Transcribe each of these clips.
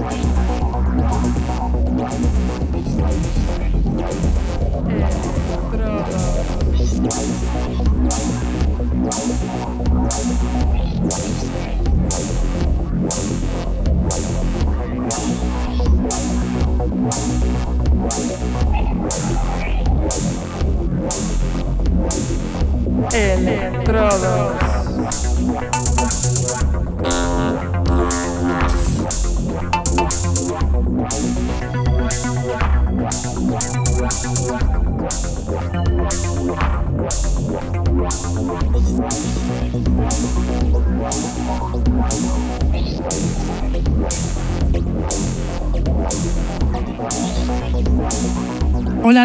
Estrada. Electrodos.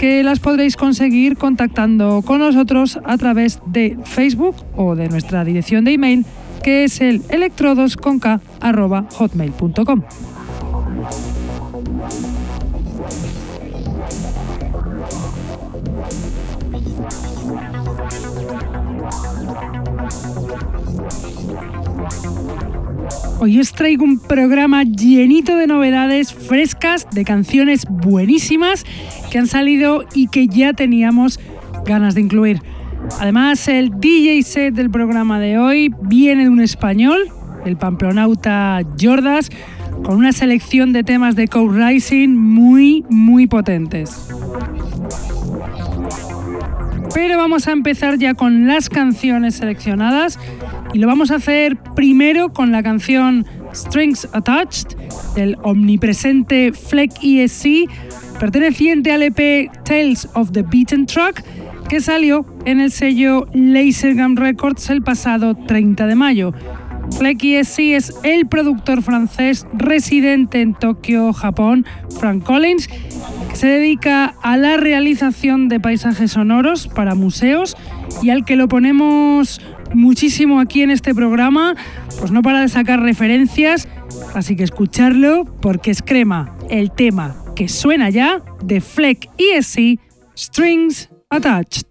que las podréis conseguir contactando con nosotros a través de Facebook o de nuestra dirección de email que es el electrodosconk.hotmail.com. Hoy os traigo un programa llenito de novedades frescas, de canciones buenísimas que han salido y que ya teníamos ganas de incluir. Además, el DJ set del programa de hoy viene de un español, el pamplonauta Jordas, con una selección de temas de Code Rising muy, muy potentes. Pero vamos a empezar ya con las canciones seleccionadas y lo vamos a hacer primero con la canción Strings Attached del omnipresente Fleck ESC, perteneciente al EP Tales of the Beaten Truck, que salió en el sello Lasergum Records el pasado 30 de mayo. Fleck ESC es el productor francés residente en Tokio, Japón, Frank Collins, que se dedica a la realización de paisajes sonoros para museos y al que lo ponemos muchísimo aquí en este programa, pues no para de sacar referencias, así que escucharlo porque es crema el tema que suena ya de Fleck ESC Strings Attached.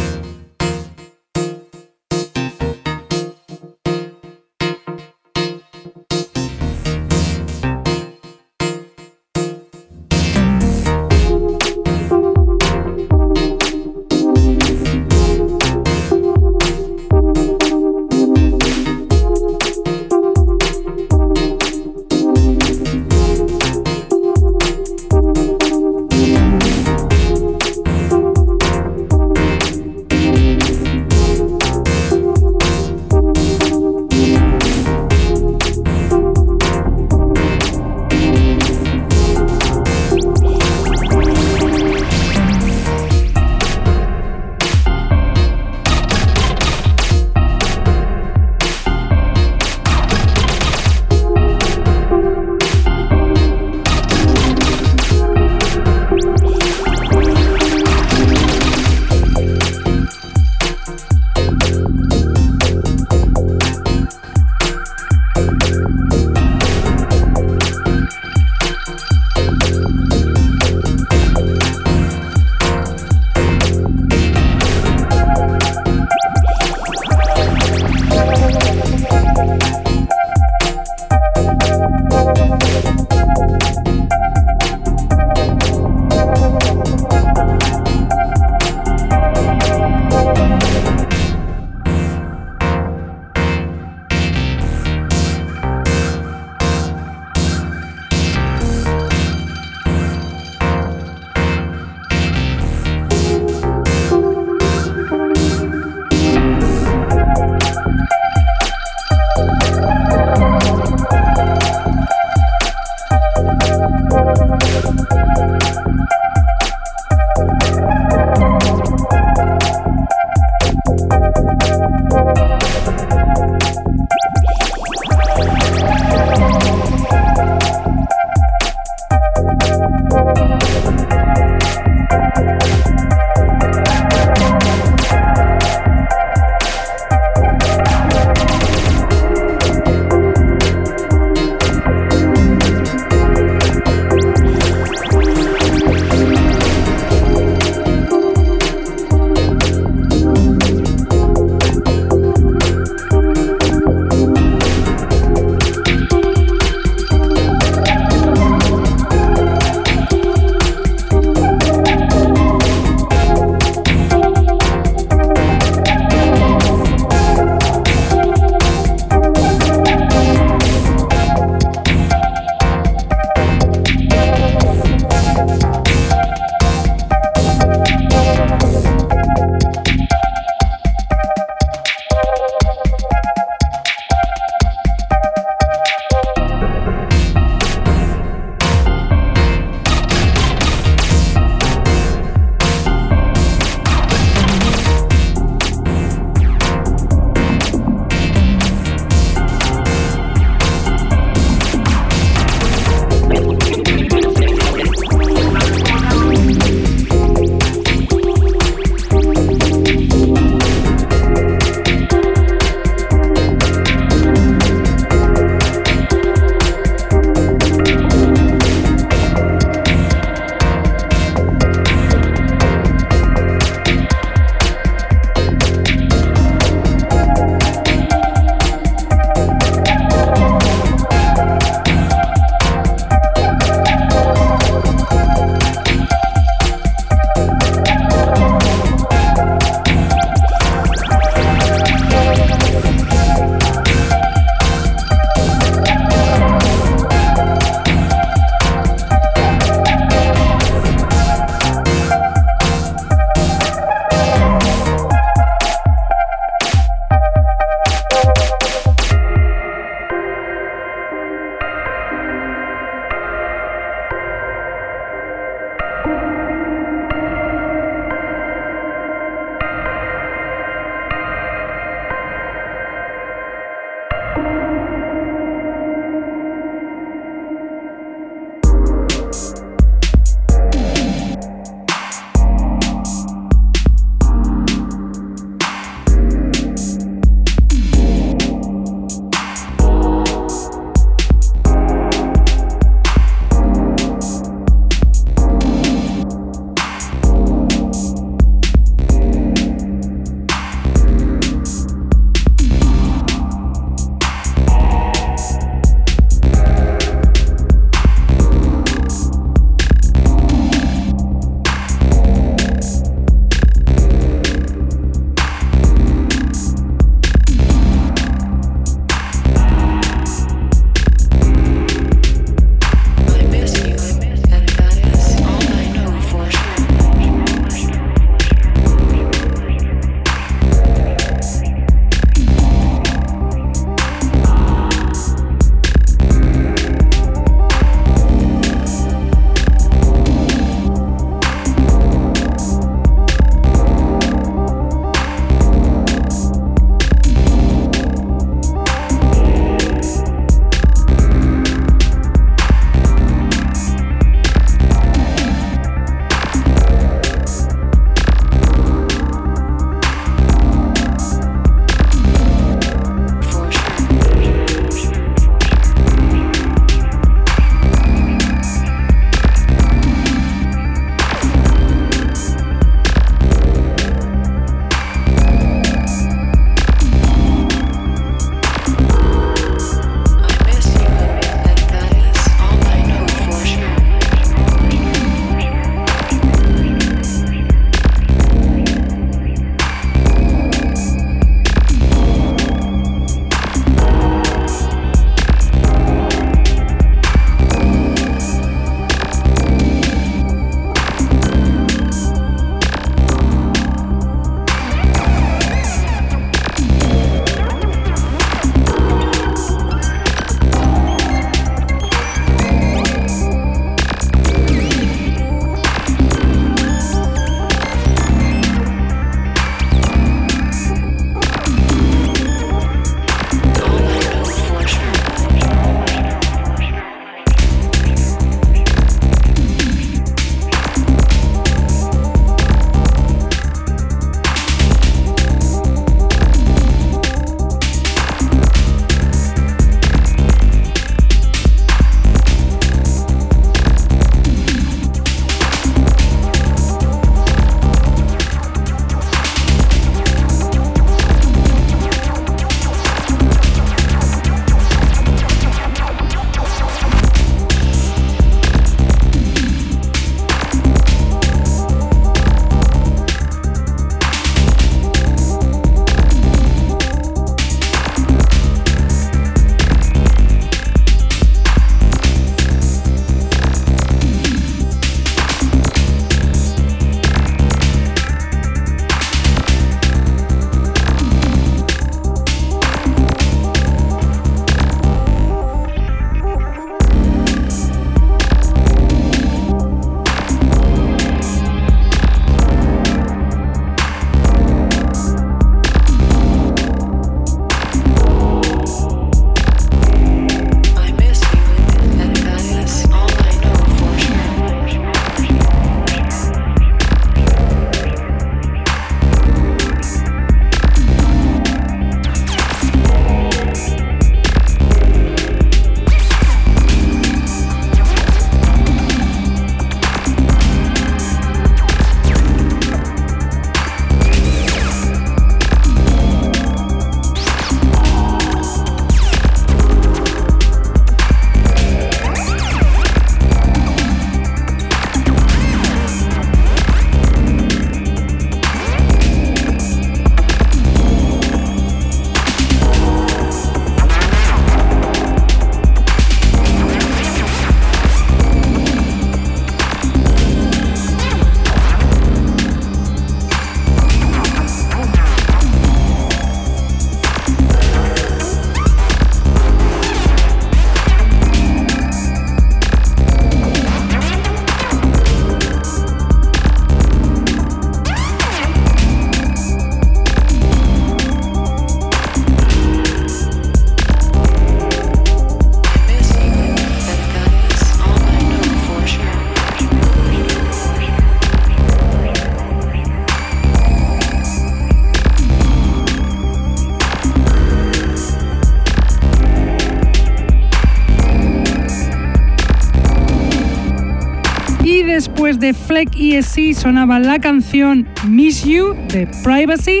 De Fleck ESC sonaba la canción Miss You de Privacy,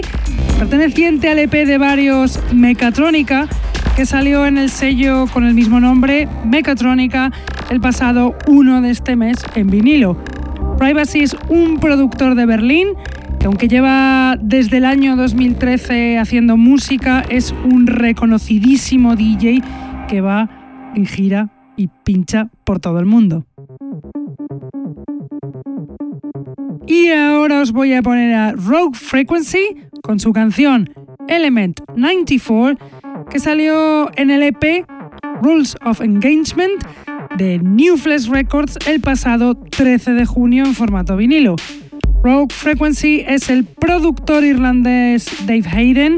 perteneciente al EP de varios Mechatronica, que salió en el sello con el mismo nombre, Mechatronica, el pasado 1 de este mes en vinilo. Privacy es un productor de Berlín que aunque lleva desde el año 2013 haciendo música, es un reconocidísimo DJ que va en gira y pincha por todo el mundo. Os voy a poner a Rogue Frequency con su canción Element 94, que salió en el EP Rules of Engagement de New Flesh Records el pasado 13 de junio en formato vinilo. Rogue Frequency es el productor irlandés Dave Hayden,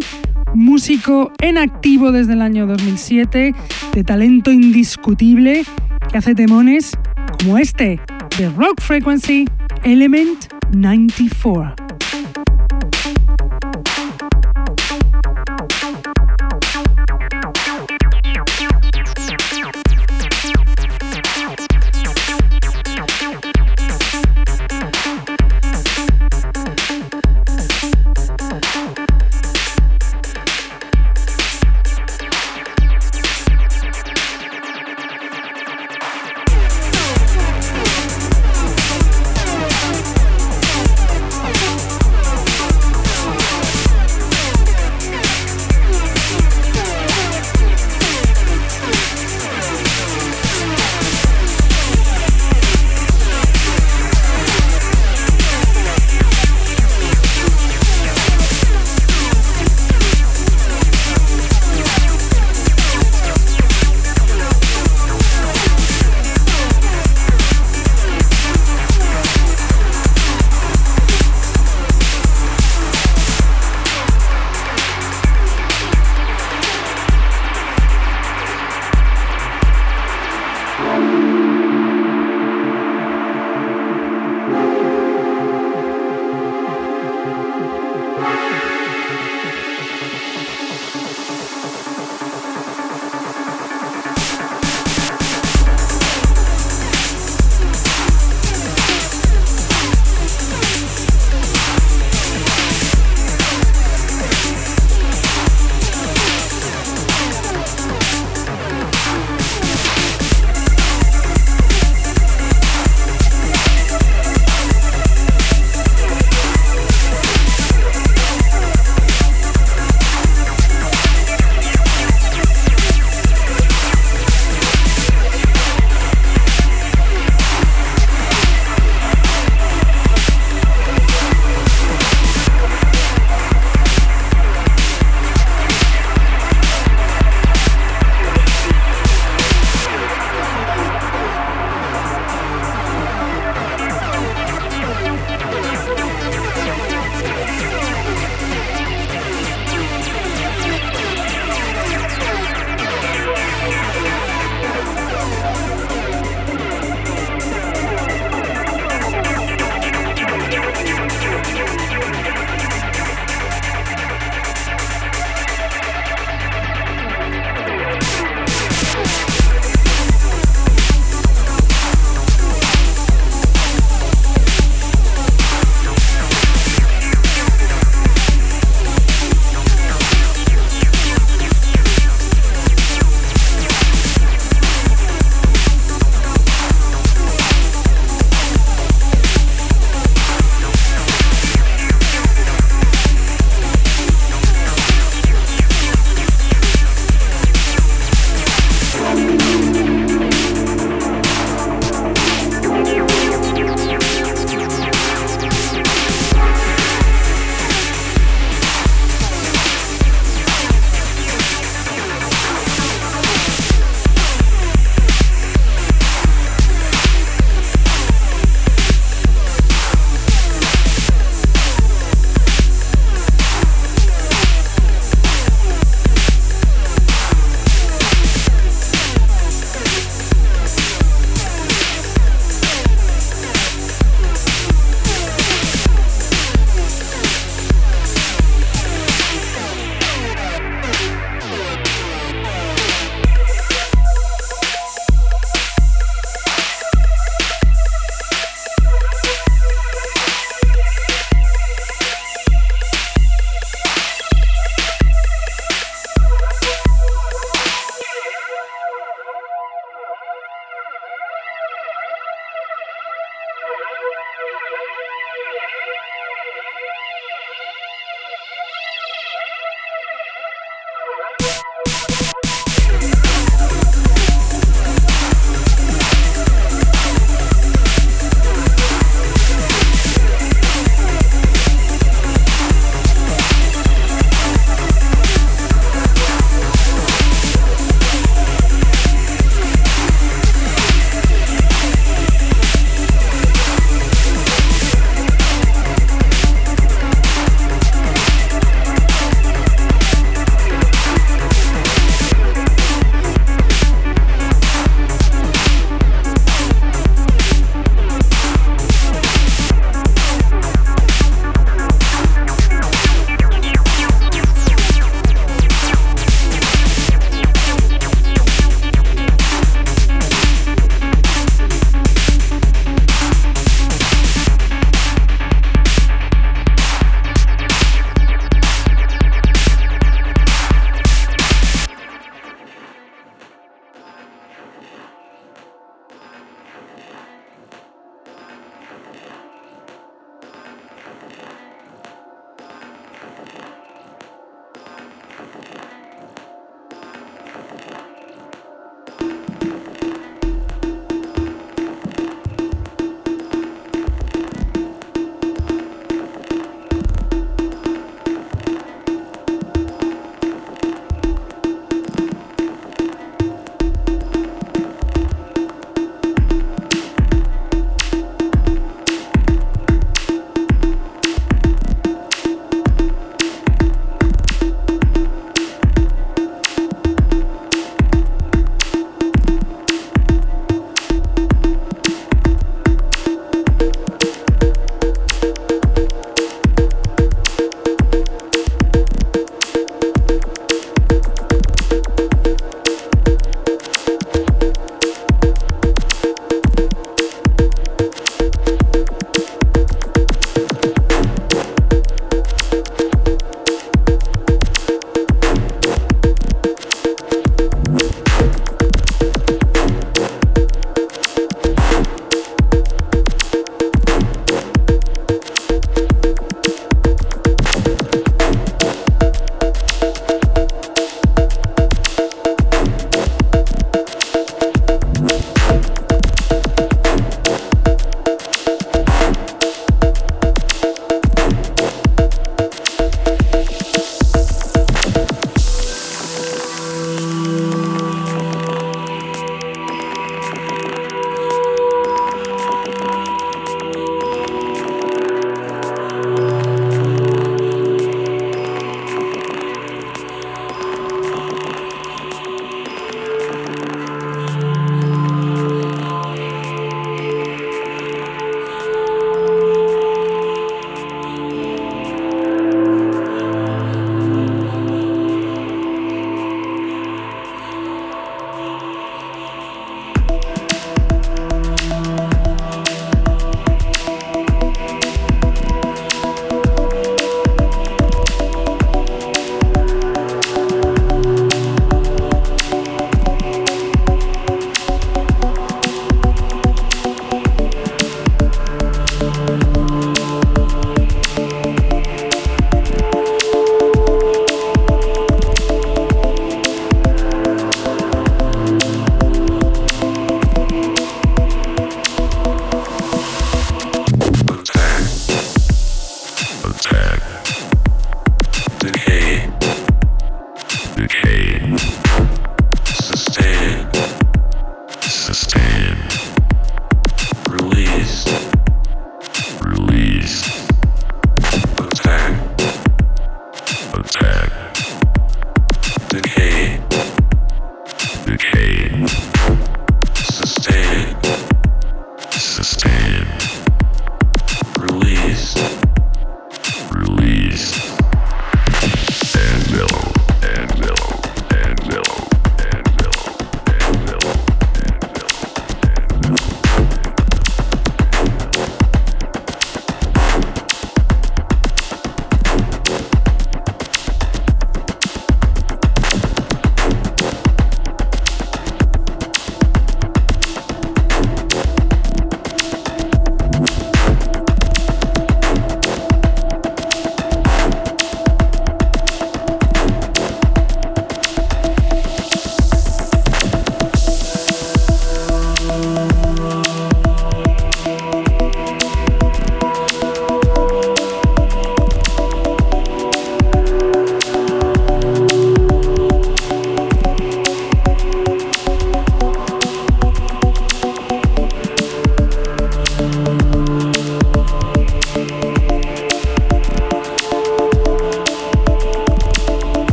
músico en activo desde el año 2007, de talento indiscutible, que hace temones como este de Rock Frequency Element 94.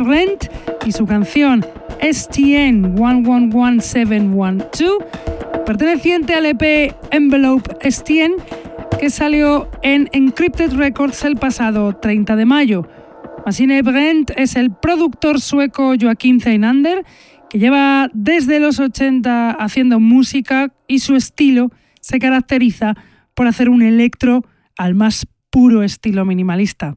Rent y su canción STN 111712, perteneciente al EP Envelope STN, que salió en Encrypted Records el pasado 30 de mayo. Machine Brent es el productor sueco Joaquín Zeinander, que lleva desde los 80 haciendo música y su estilo se caracteriza por hacer un electro al más puro estilo minimalista.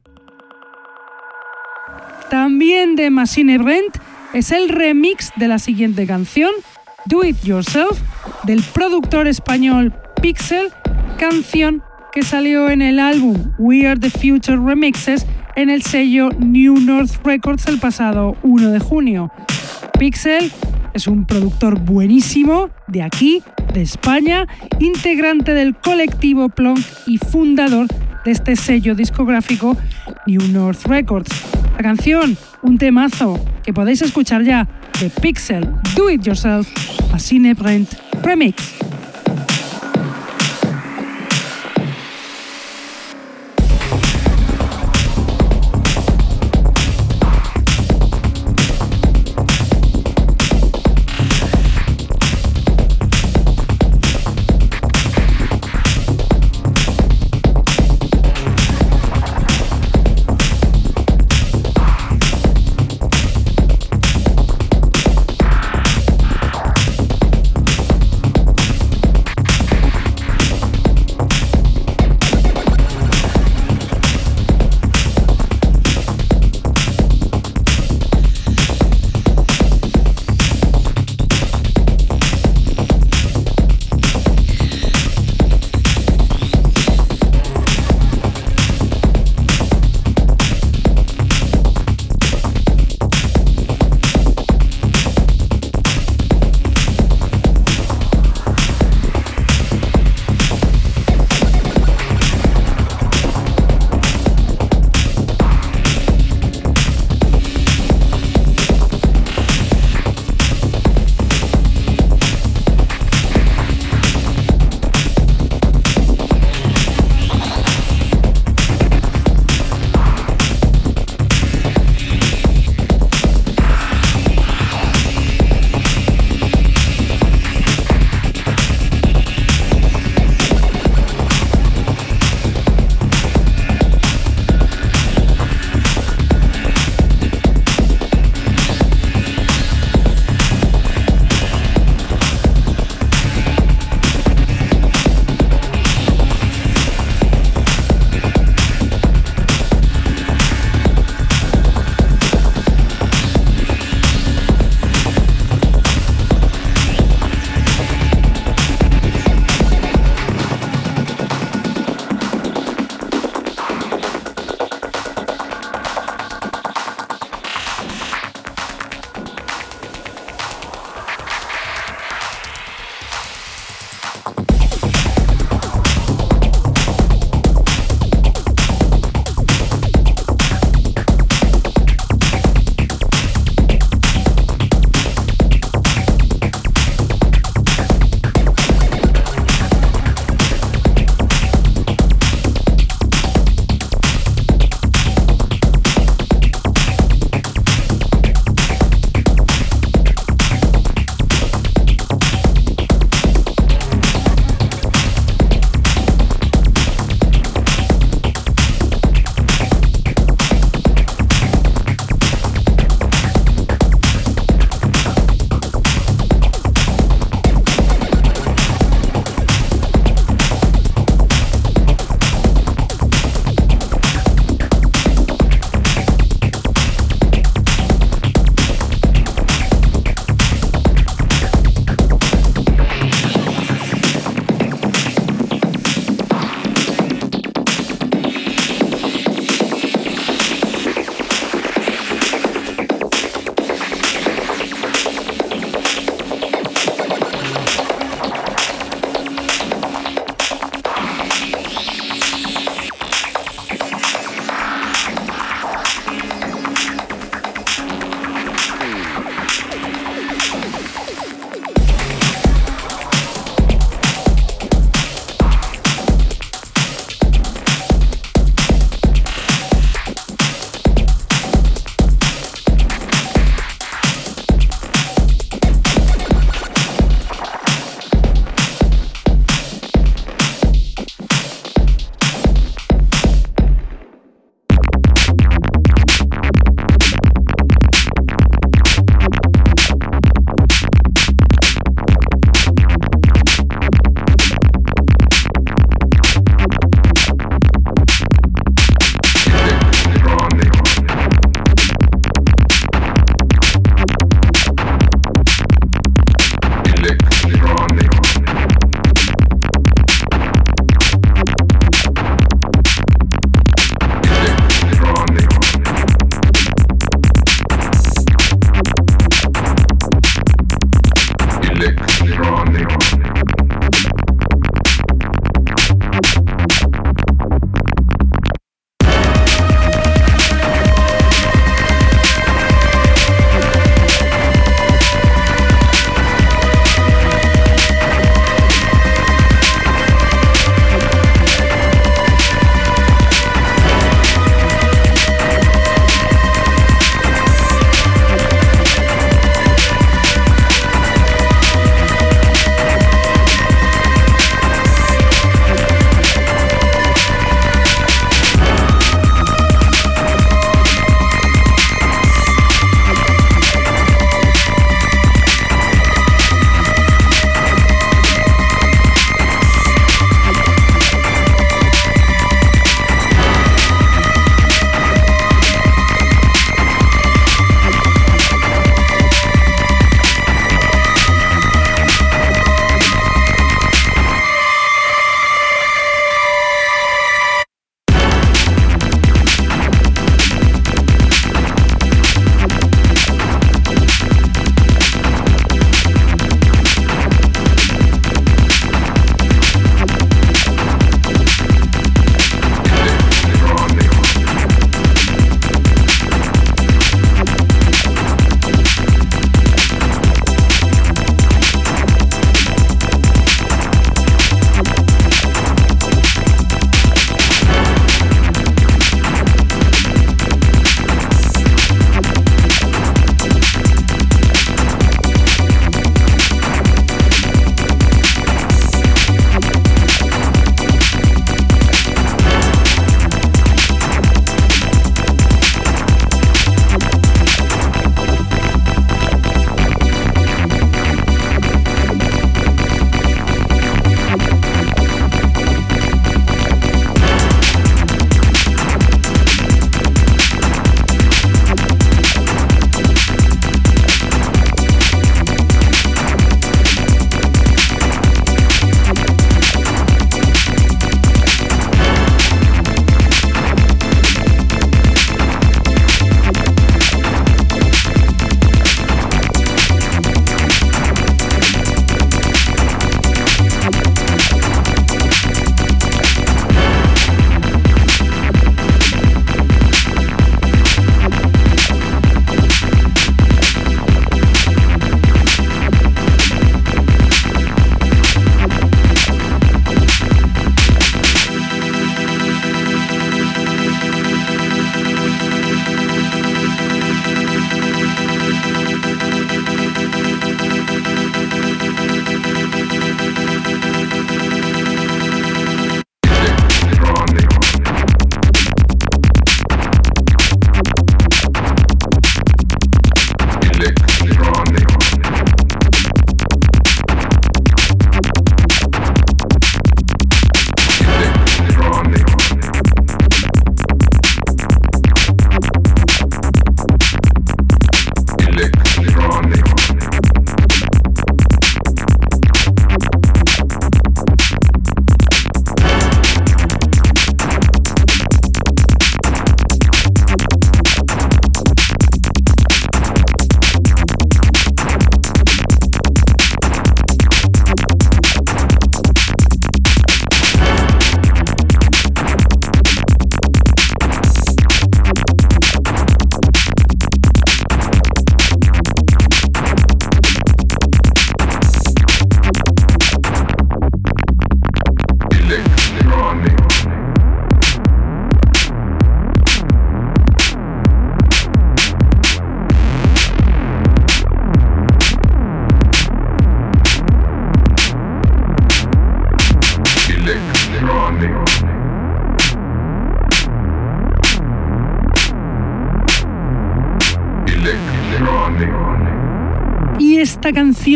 También de Machine Brent es el remix de la siguiente canción, Do It Yourself, del productor español Pixel, canción que salió en el álbum We Are the Future Remixes en el sello New North Records el pasado 1 de junio. Pixel es un productor buenísimo de aquí, de España, integrante del colectivo Plonk y fundador de este sello discográfico New North Records. La canción, un temazo que podéis escuchar ya de Pixel Do It Yourself, a Cine Brent Remix.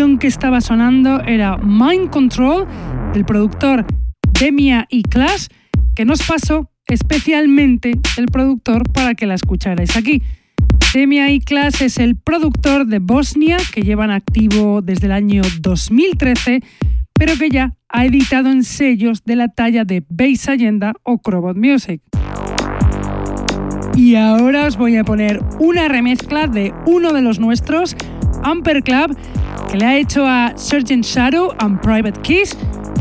Que estaba sonando era Mind Control del productor Demia y Clash, que nos pasó especialmente el productor para que la escucharais aquí. Demia y Clash es el productor de Bosnia que llevan activo desde el año 2013, pero que ya ha editado en sellos de la talla de Base Agenda o Crobot Music. Y ahora os voy a poner una remezcla de uno de los nuestros, Amper Club, que le ha hecho a Surgeon Shadow and Private Keys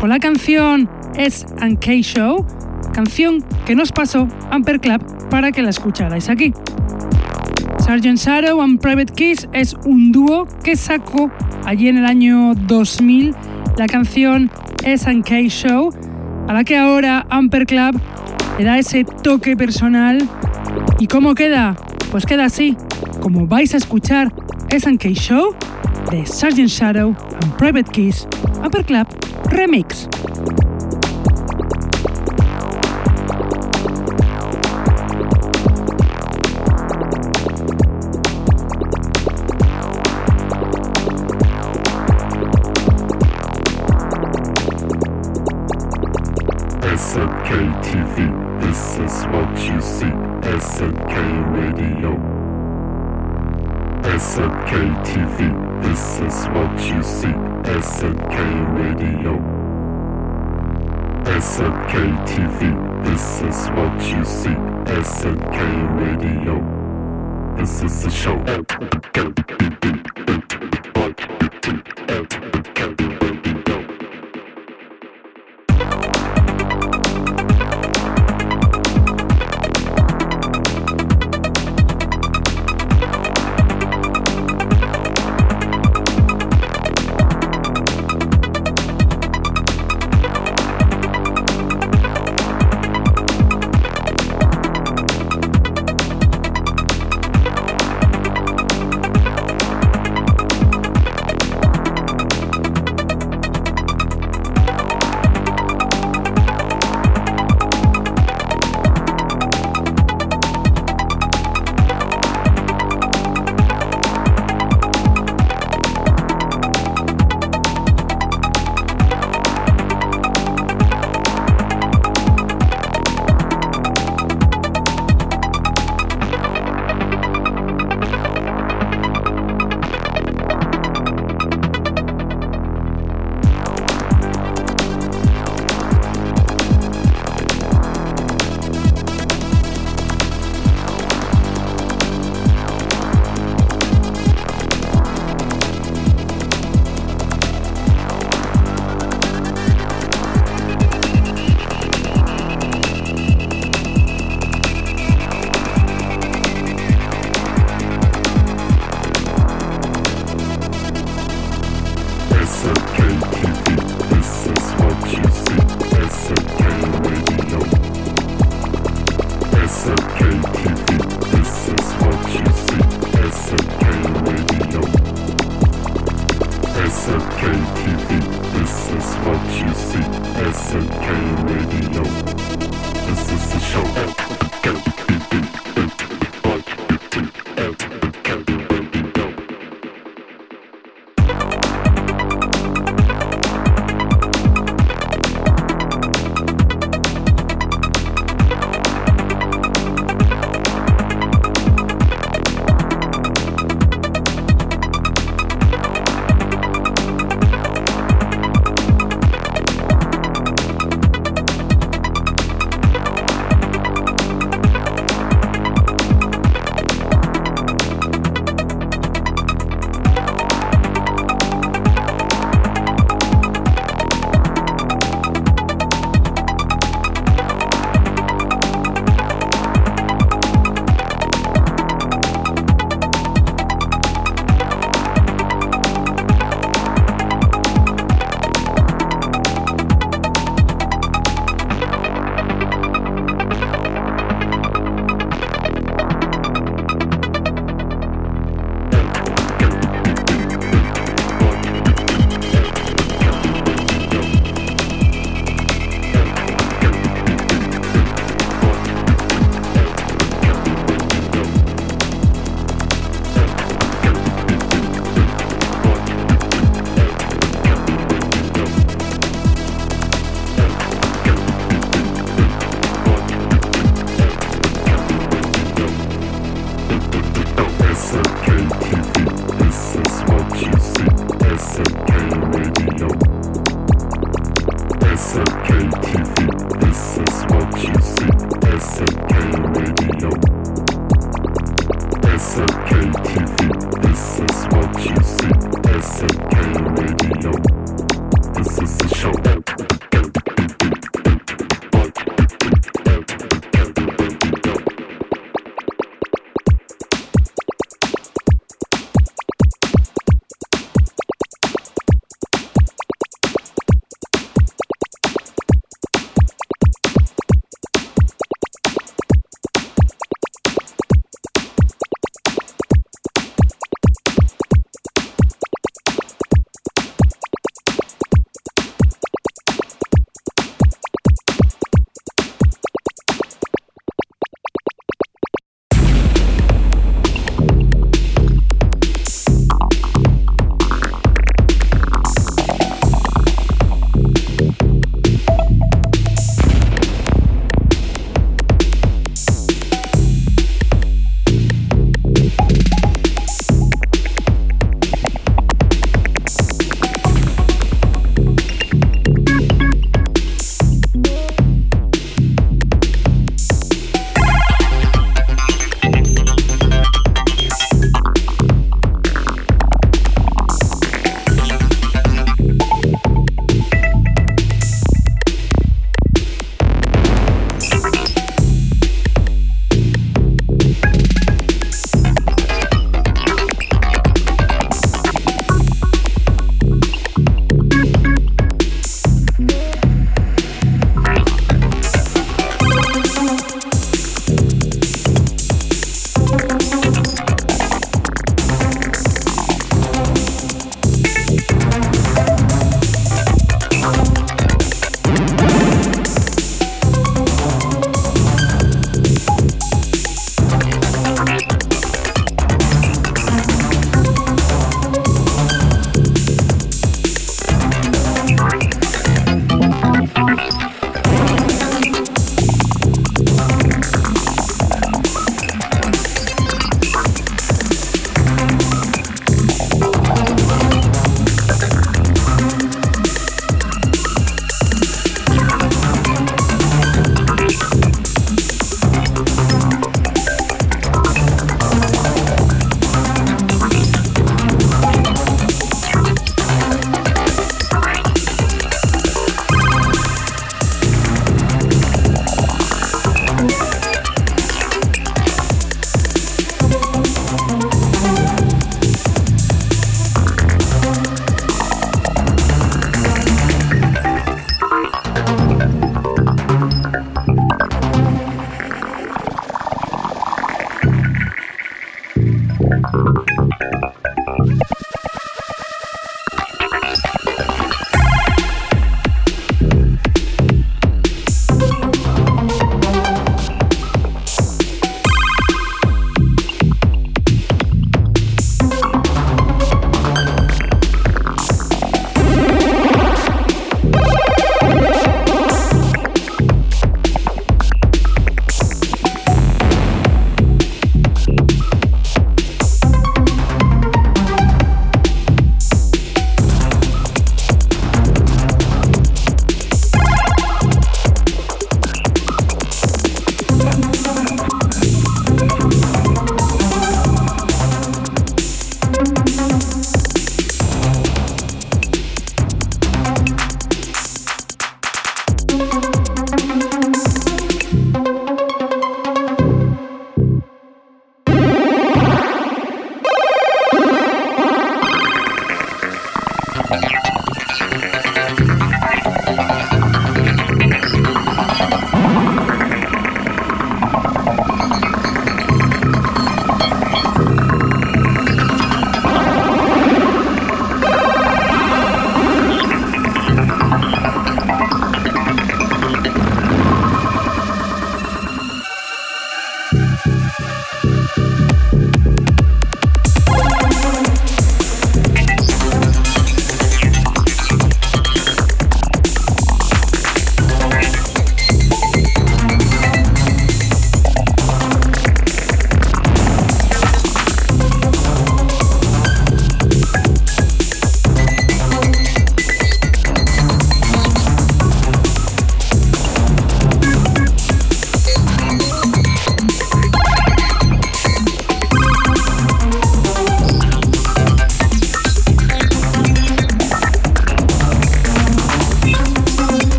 con la canción S K Show, canción que nos pasó Amper Club para que la escucharais aquí. Surgeon Shadow and Private Keys es un dúo que sacó allí en el año 2000 la canción S K Show, a la que ahora Amper Club le da ese toque personal. ¿Y cómo queda? Pues queda así, como vais a escuchar SK Show de Sgt. Shadow and Private Keys Upper Club Remix. SMK this is what you see. SMK Radio. SNK TV, this is what you see. SNK Radio. SNK TV, this is what you see. SNK Radio. This is the show.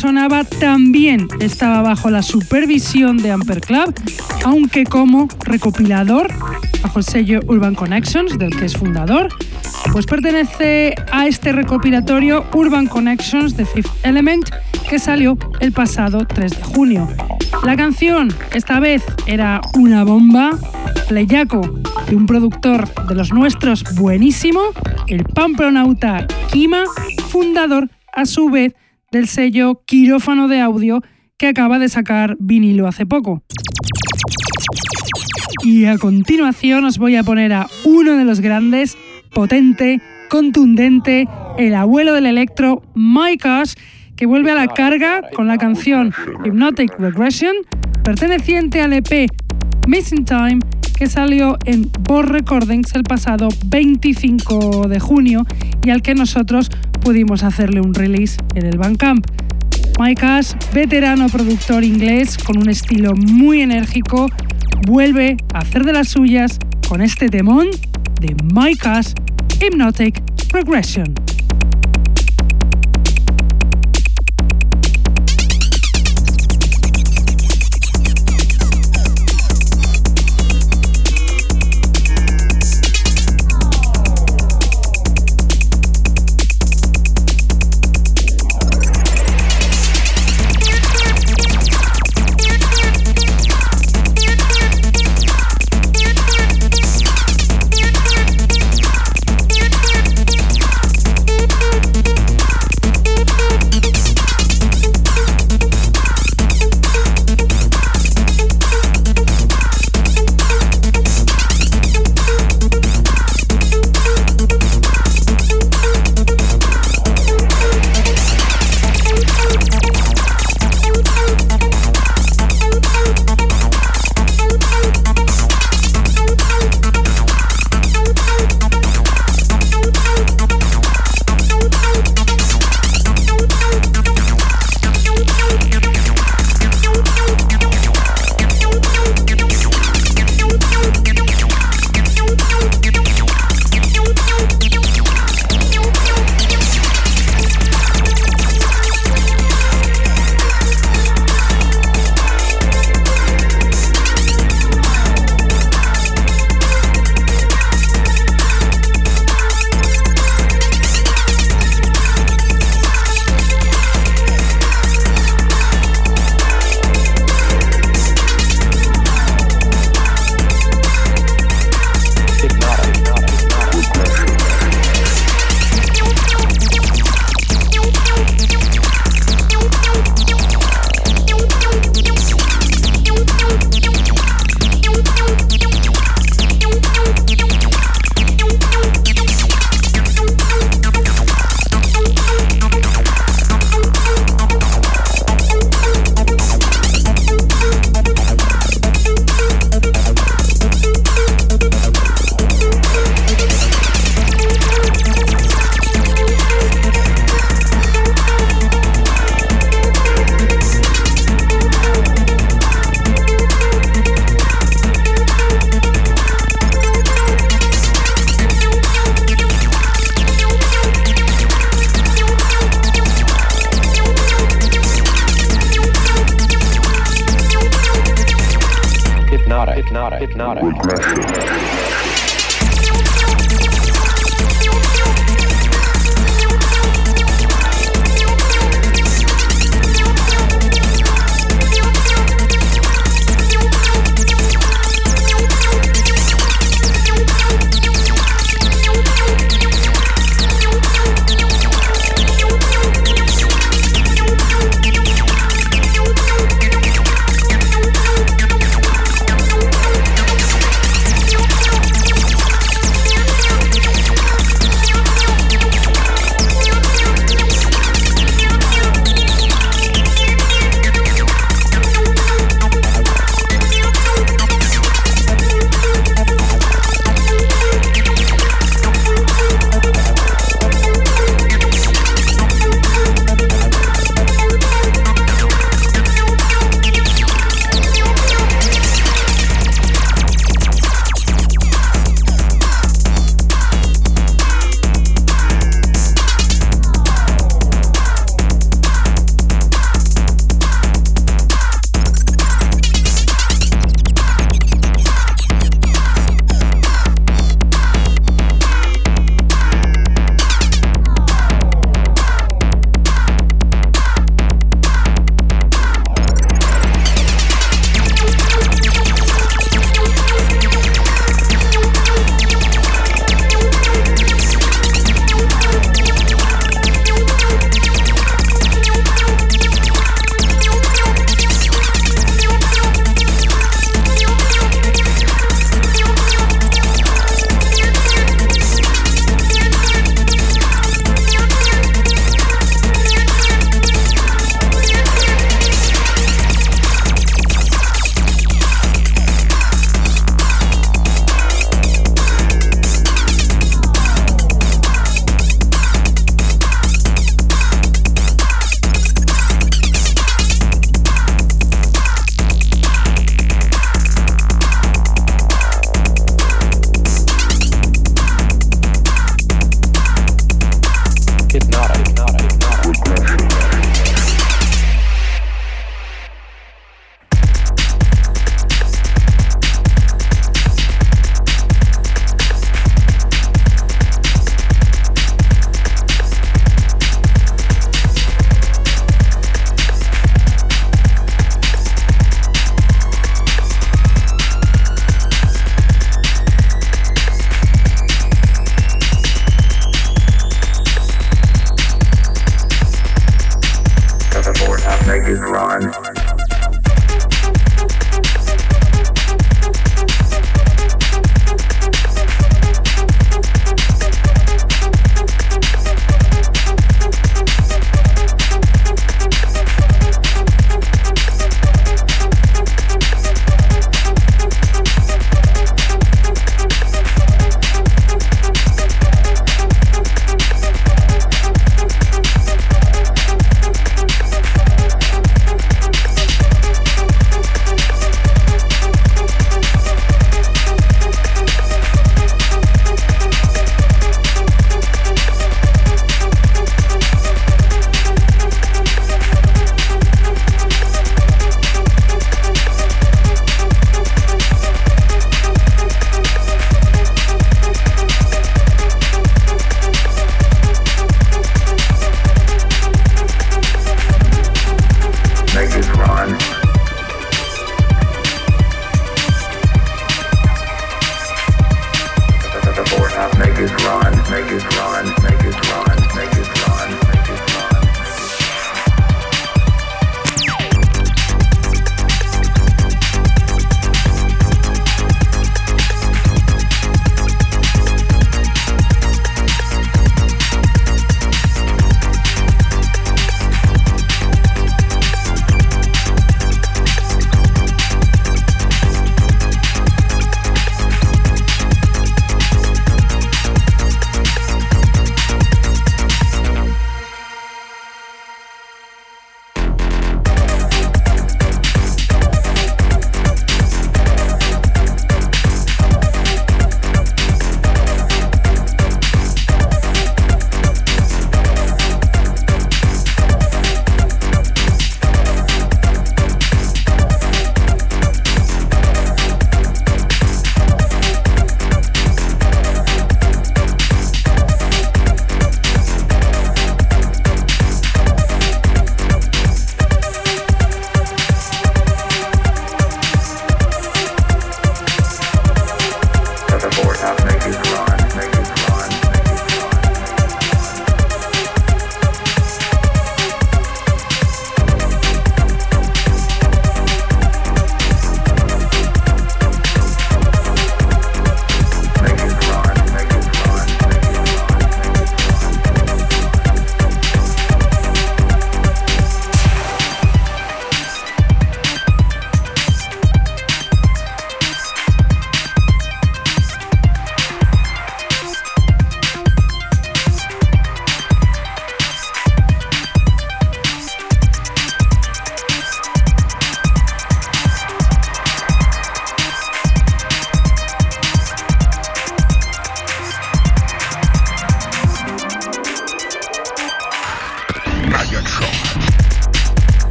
Sonaba también estaba bajo la supervisión de Amper Club, aunque como recopilador bajo el sello Urban Connections, del que es fundador, pues pertenece a este recopilatorio Urban Connections de Fifth Element que salió el pasado 3 de junio. La canción, esta vez, era una bomba, playaco de un productor de los nuestros buenísimo, el pampronauta Kima, fundador a su vez del sello Quirófano de Audio que acaba de sacar vinilo hace poco. Y a continuación os voy a poner a uno de los grandes, potente, contundente, el abuelo del electro, Mike Ash, que vuelve a la carga con la canción Hypnotic Regression, perteneciente al EP Missing Time, que salió en Boss Recordings el pasado 25 de junio y al que nosotros pudimos hacerle un release en el Bandcamp. Mike Ash, veterano productor inglés con un estilo muy enérgico, vuelve a hacer de las suyas con este temón de Mike Ash, Hypnotic Regression.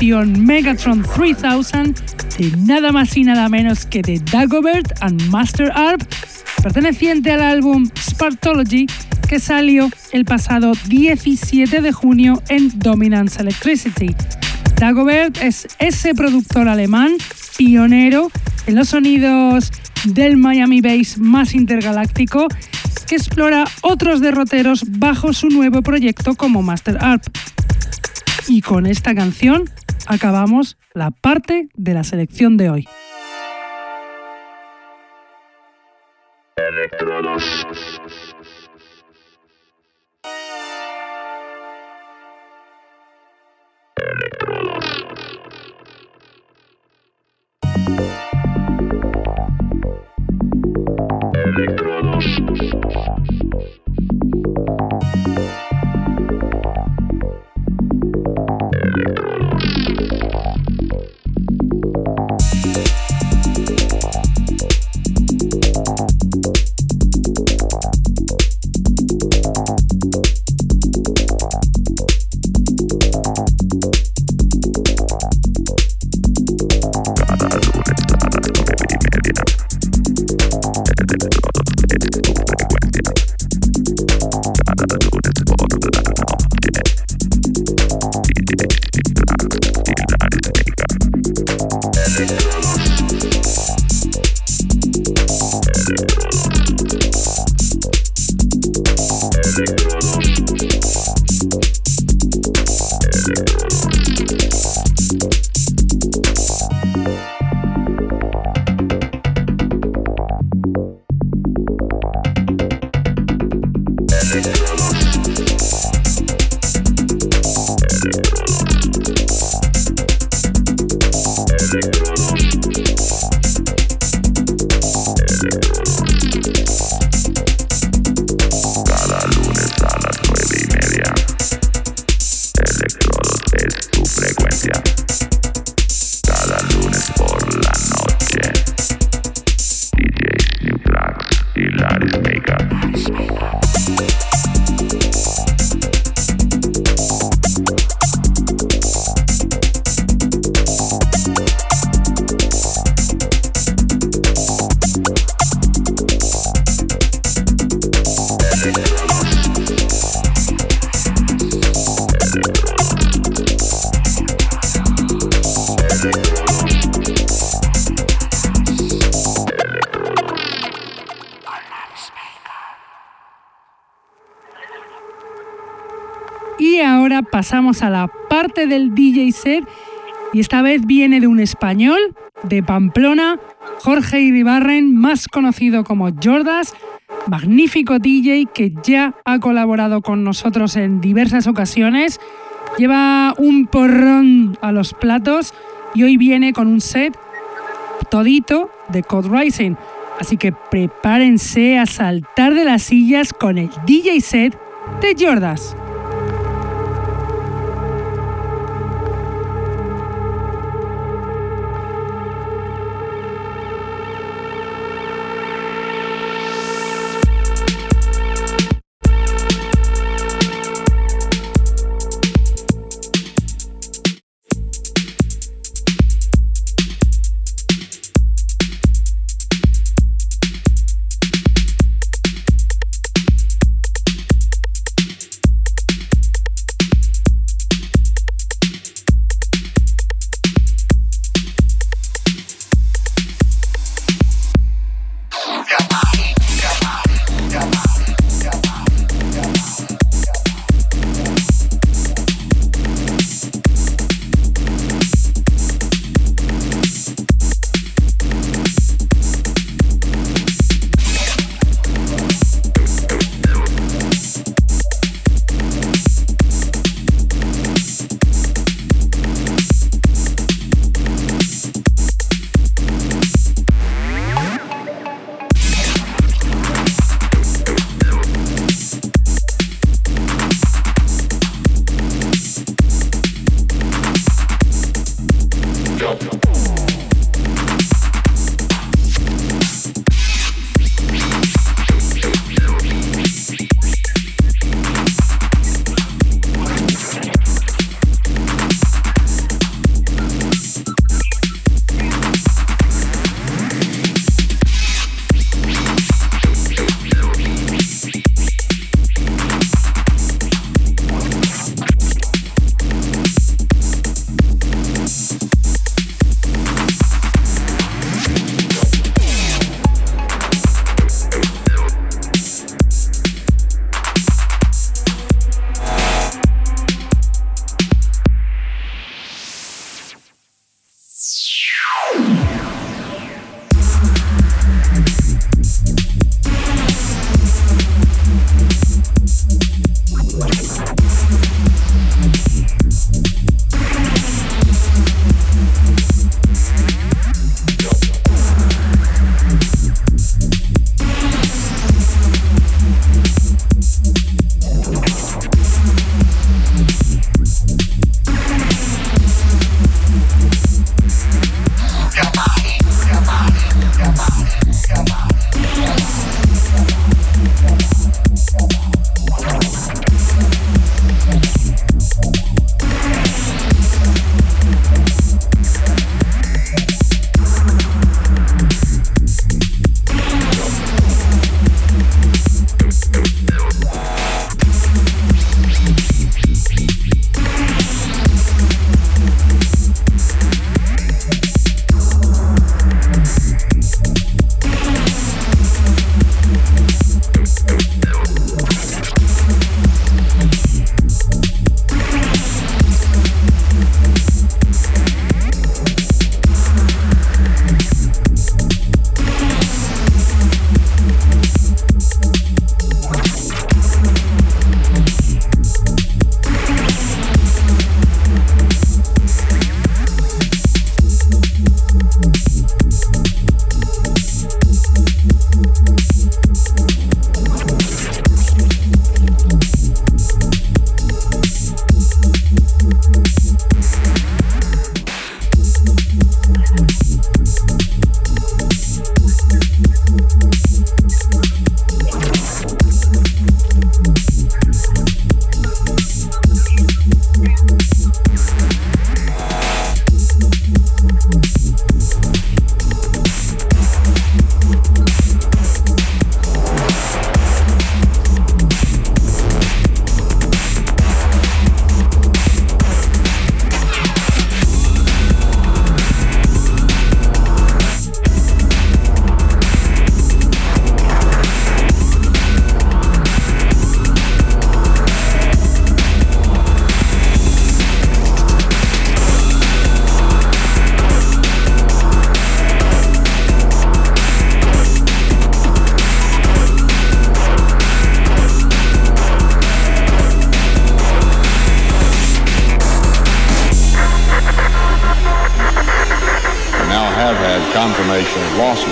Megatron 3000 de nada más y nada menos que de Dagobert and Master Arp, perteneciente al álbum Spartology que salió el pasado 17 de junio en Dominance Electricity. Dagobert es ese productor alemán pionero en los sonidos del Miami Bass más intergaláctico que explora otros derroteros bajo su nuevo proyecto como Master Arp. Y con esta canción acabamos la parte de la selección de hoy. A la parte del DJ set y esta vez viene de un español, de Pamplona, Jorge Iribarren, más conocido como Jordas, magnífico DJ que ya ha colaborado con nosotros en diversas ocasiones, lleva un porrón a los platos y hoy viene con un set todito de Code Rising. Así que prepárense a saltar de las sillas con el DJ set de Jordas.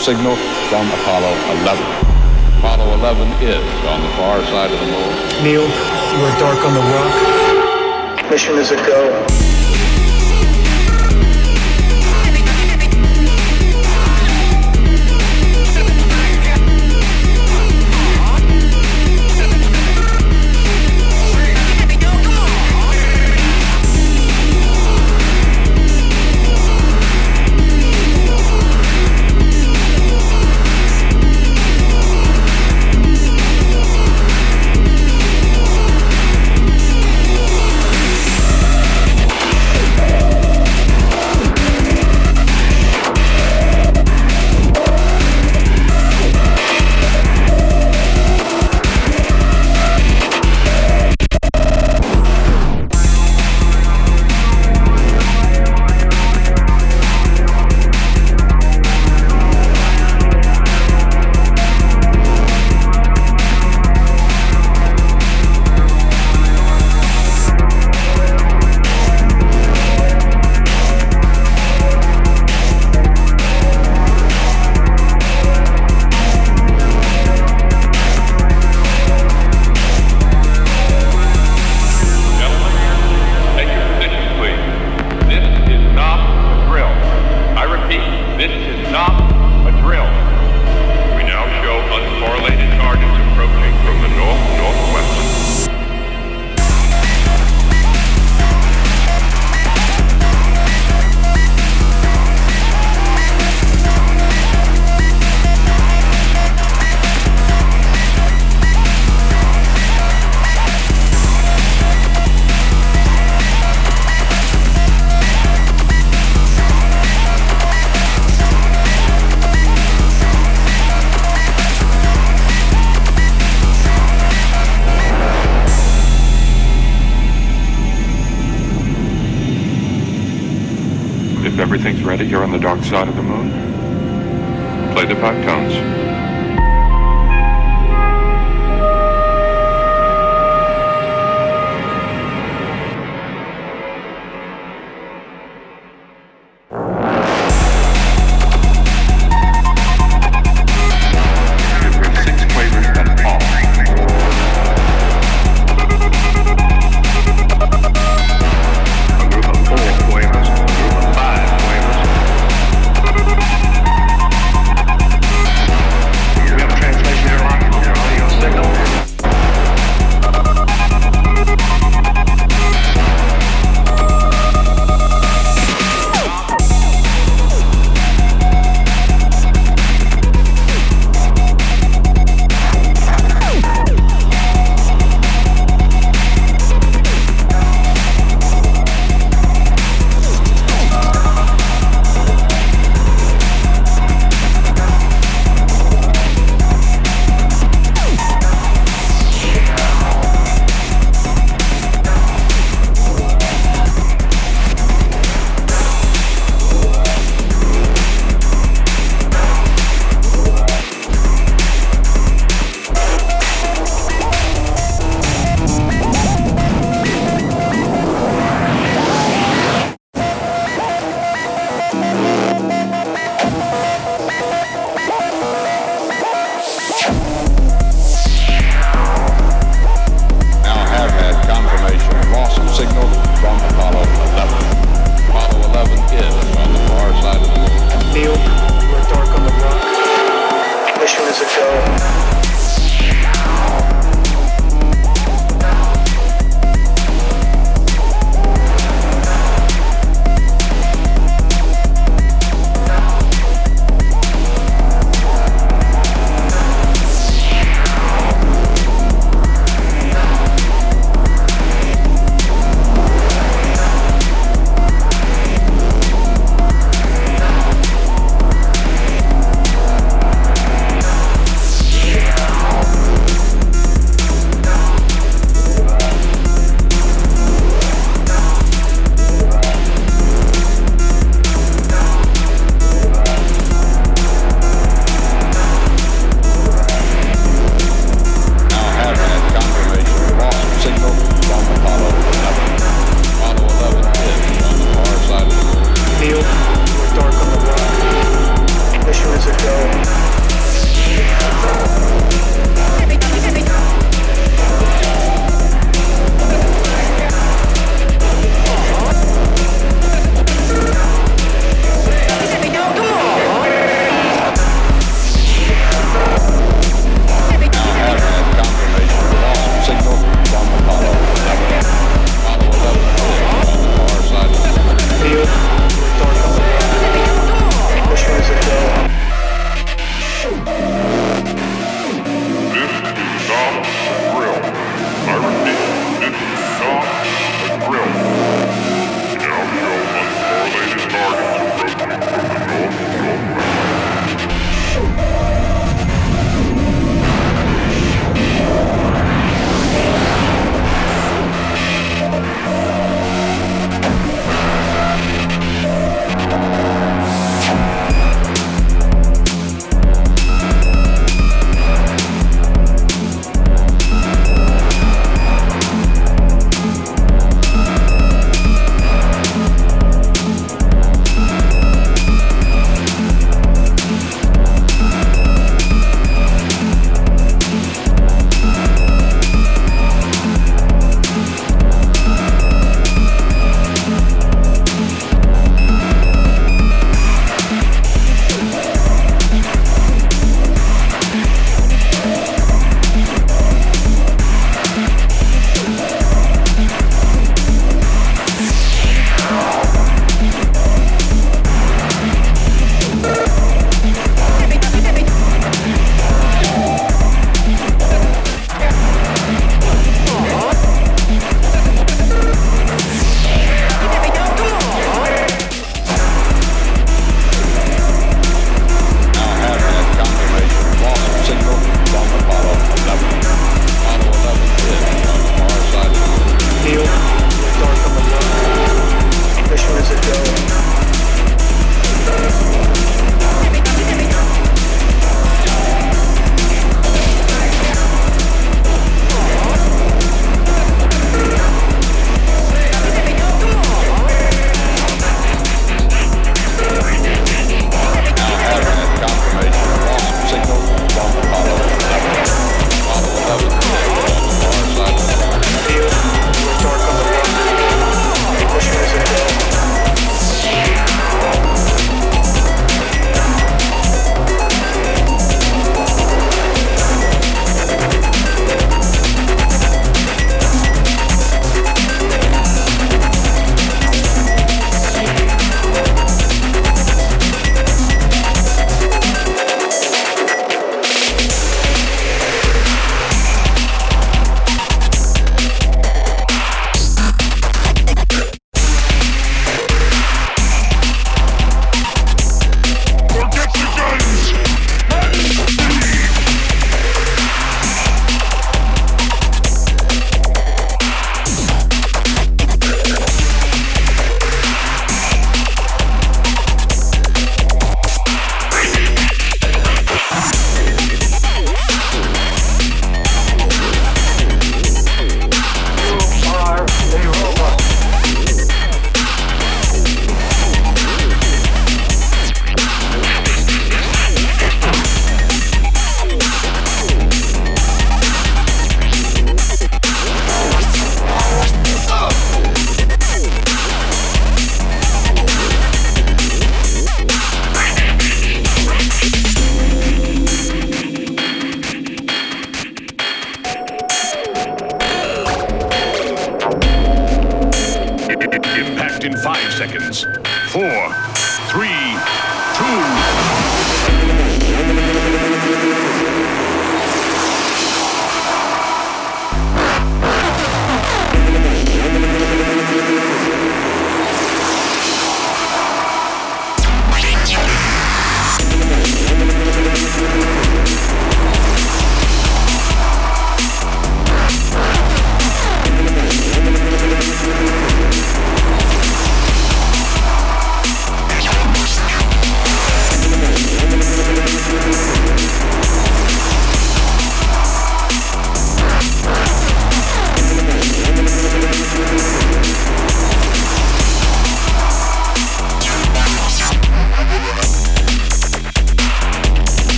Signal from Apollo 11. Apollo 11 is on the far side of the moon. Neil, you are dark on the rock. Mission is a go.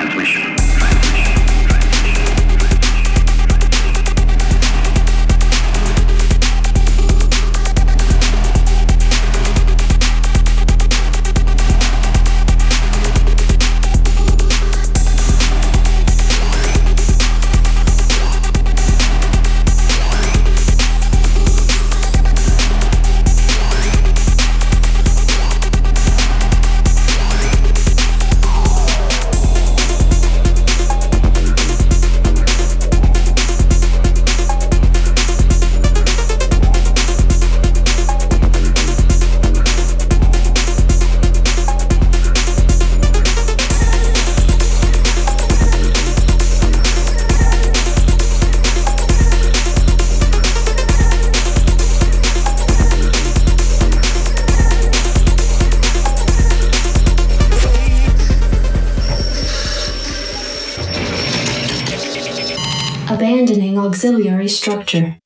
transmission. axillary structure.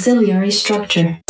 Auxiliary structure.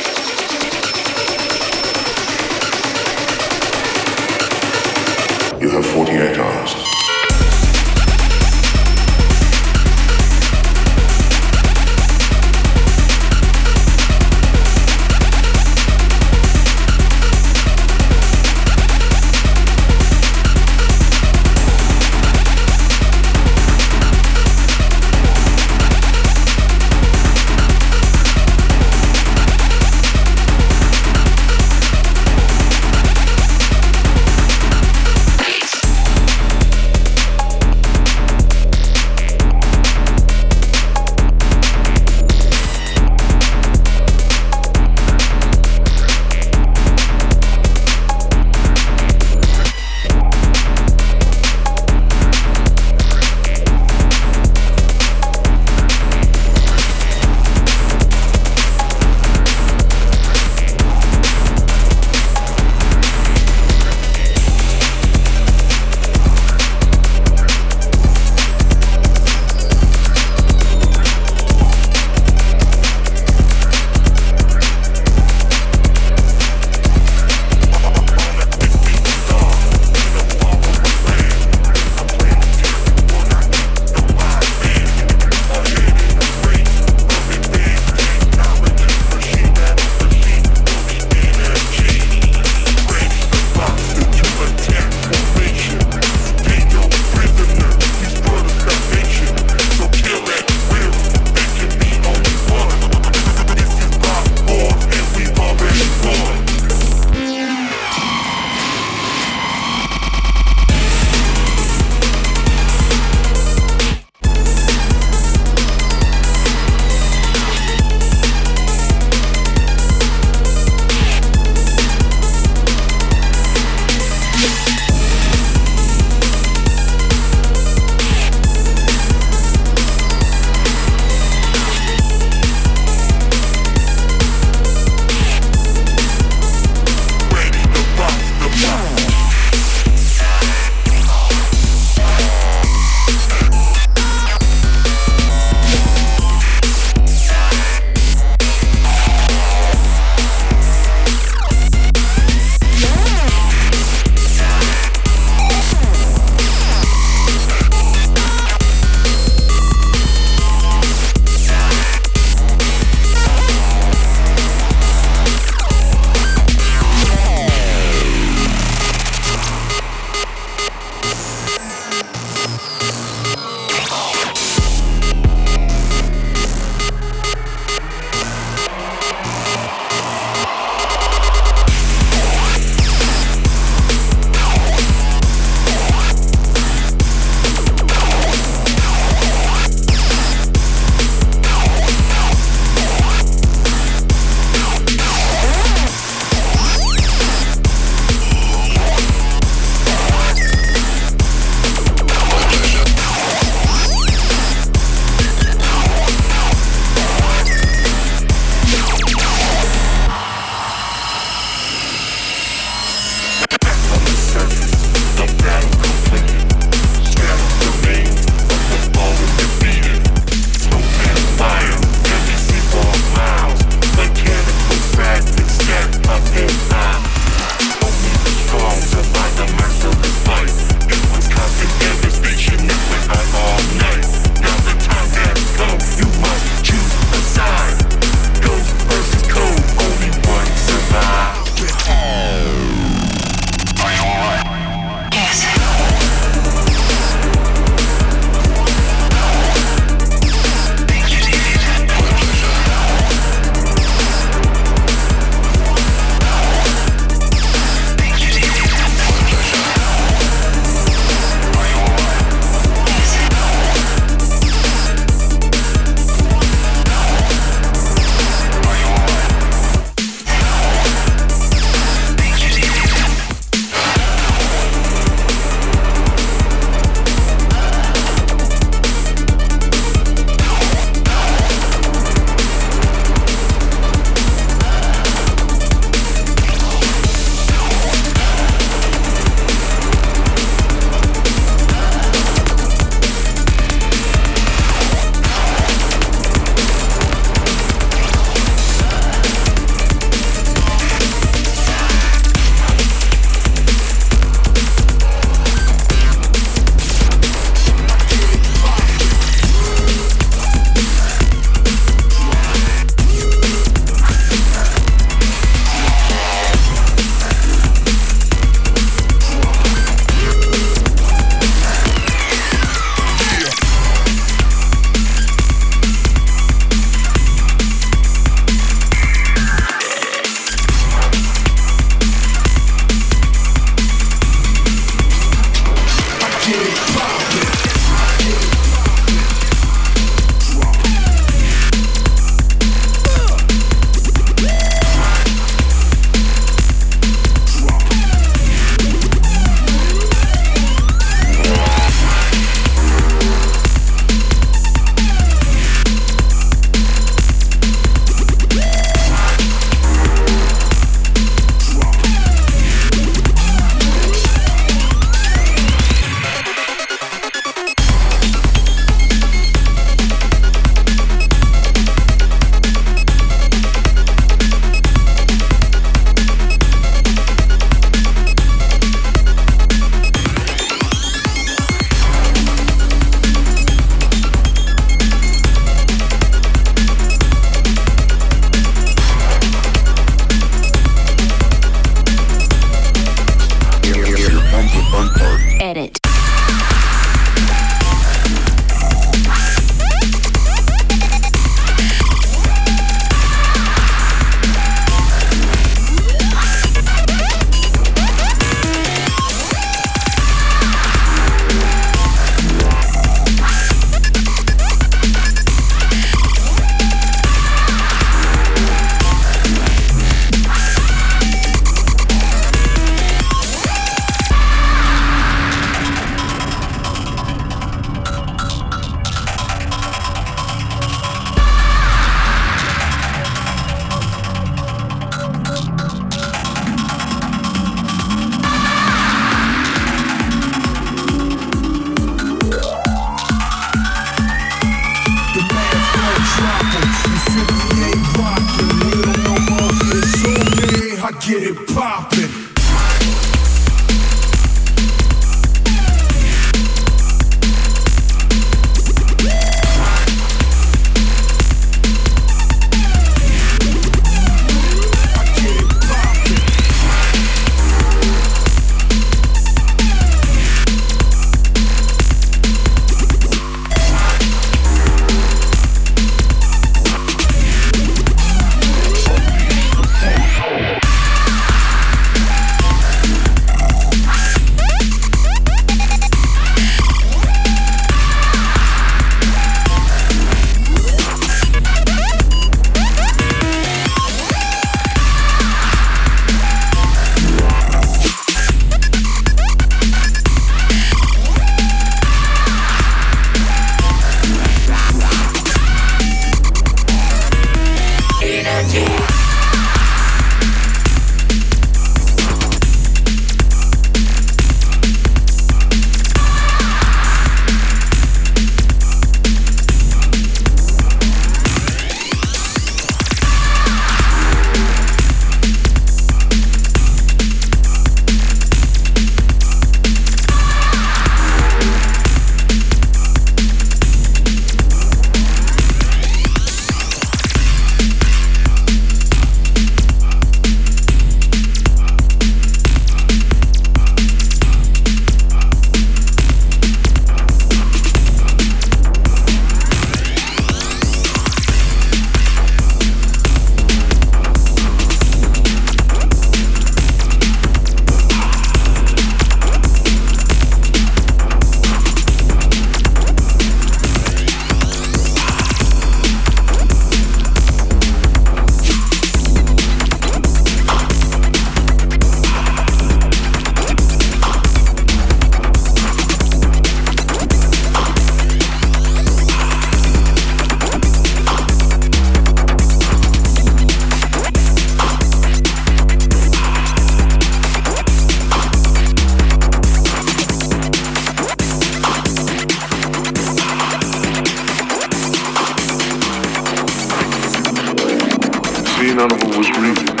none of them was real.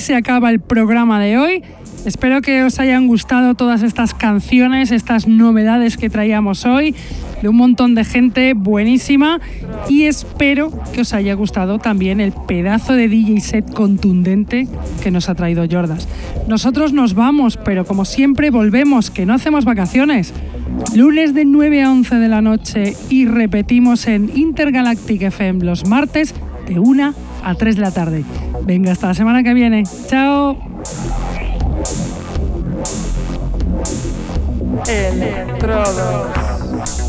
Se acaba el programa de hoy. Espero que os hayan gustado todas estas canciones, estas novedades que traíamos hoy, de un montón de gente buenísima. Y espero que os haya gustado también el pedazo de DJ set contundente que nos ha traído Jordas. Nosotros nos vamos, pero como siempre volvemos, que no hacemos vacaciones. Lunes de 9 a 11 de la noche y repetimos en Intergalactic FM los martes de 1 a 3 de la tarde. Venga, hasta la semana que viene. Chao. Electrodos.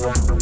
Wow.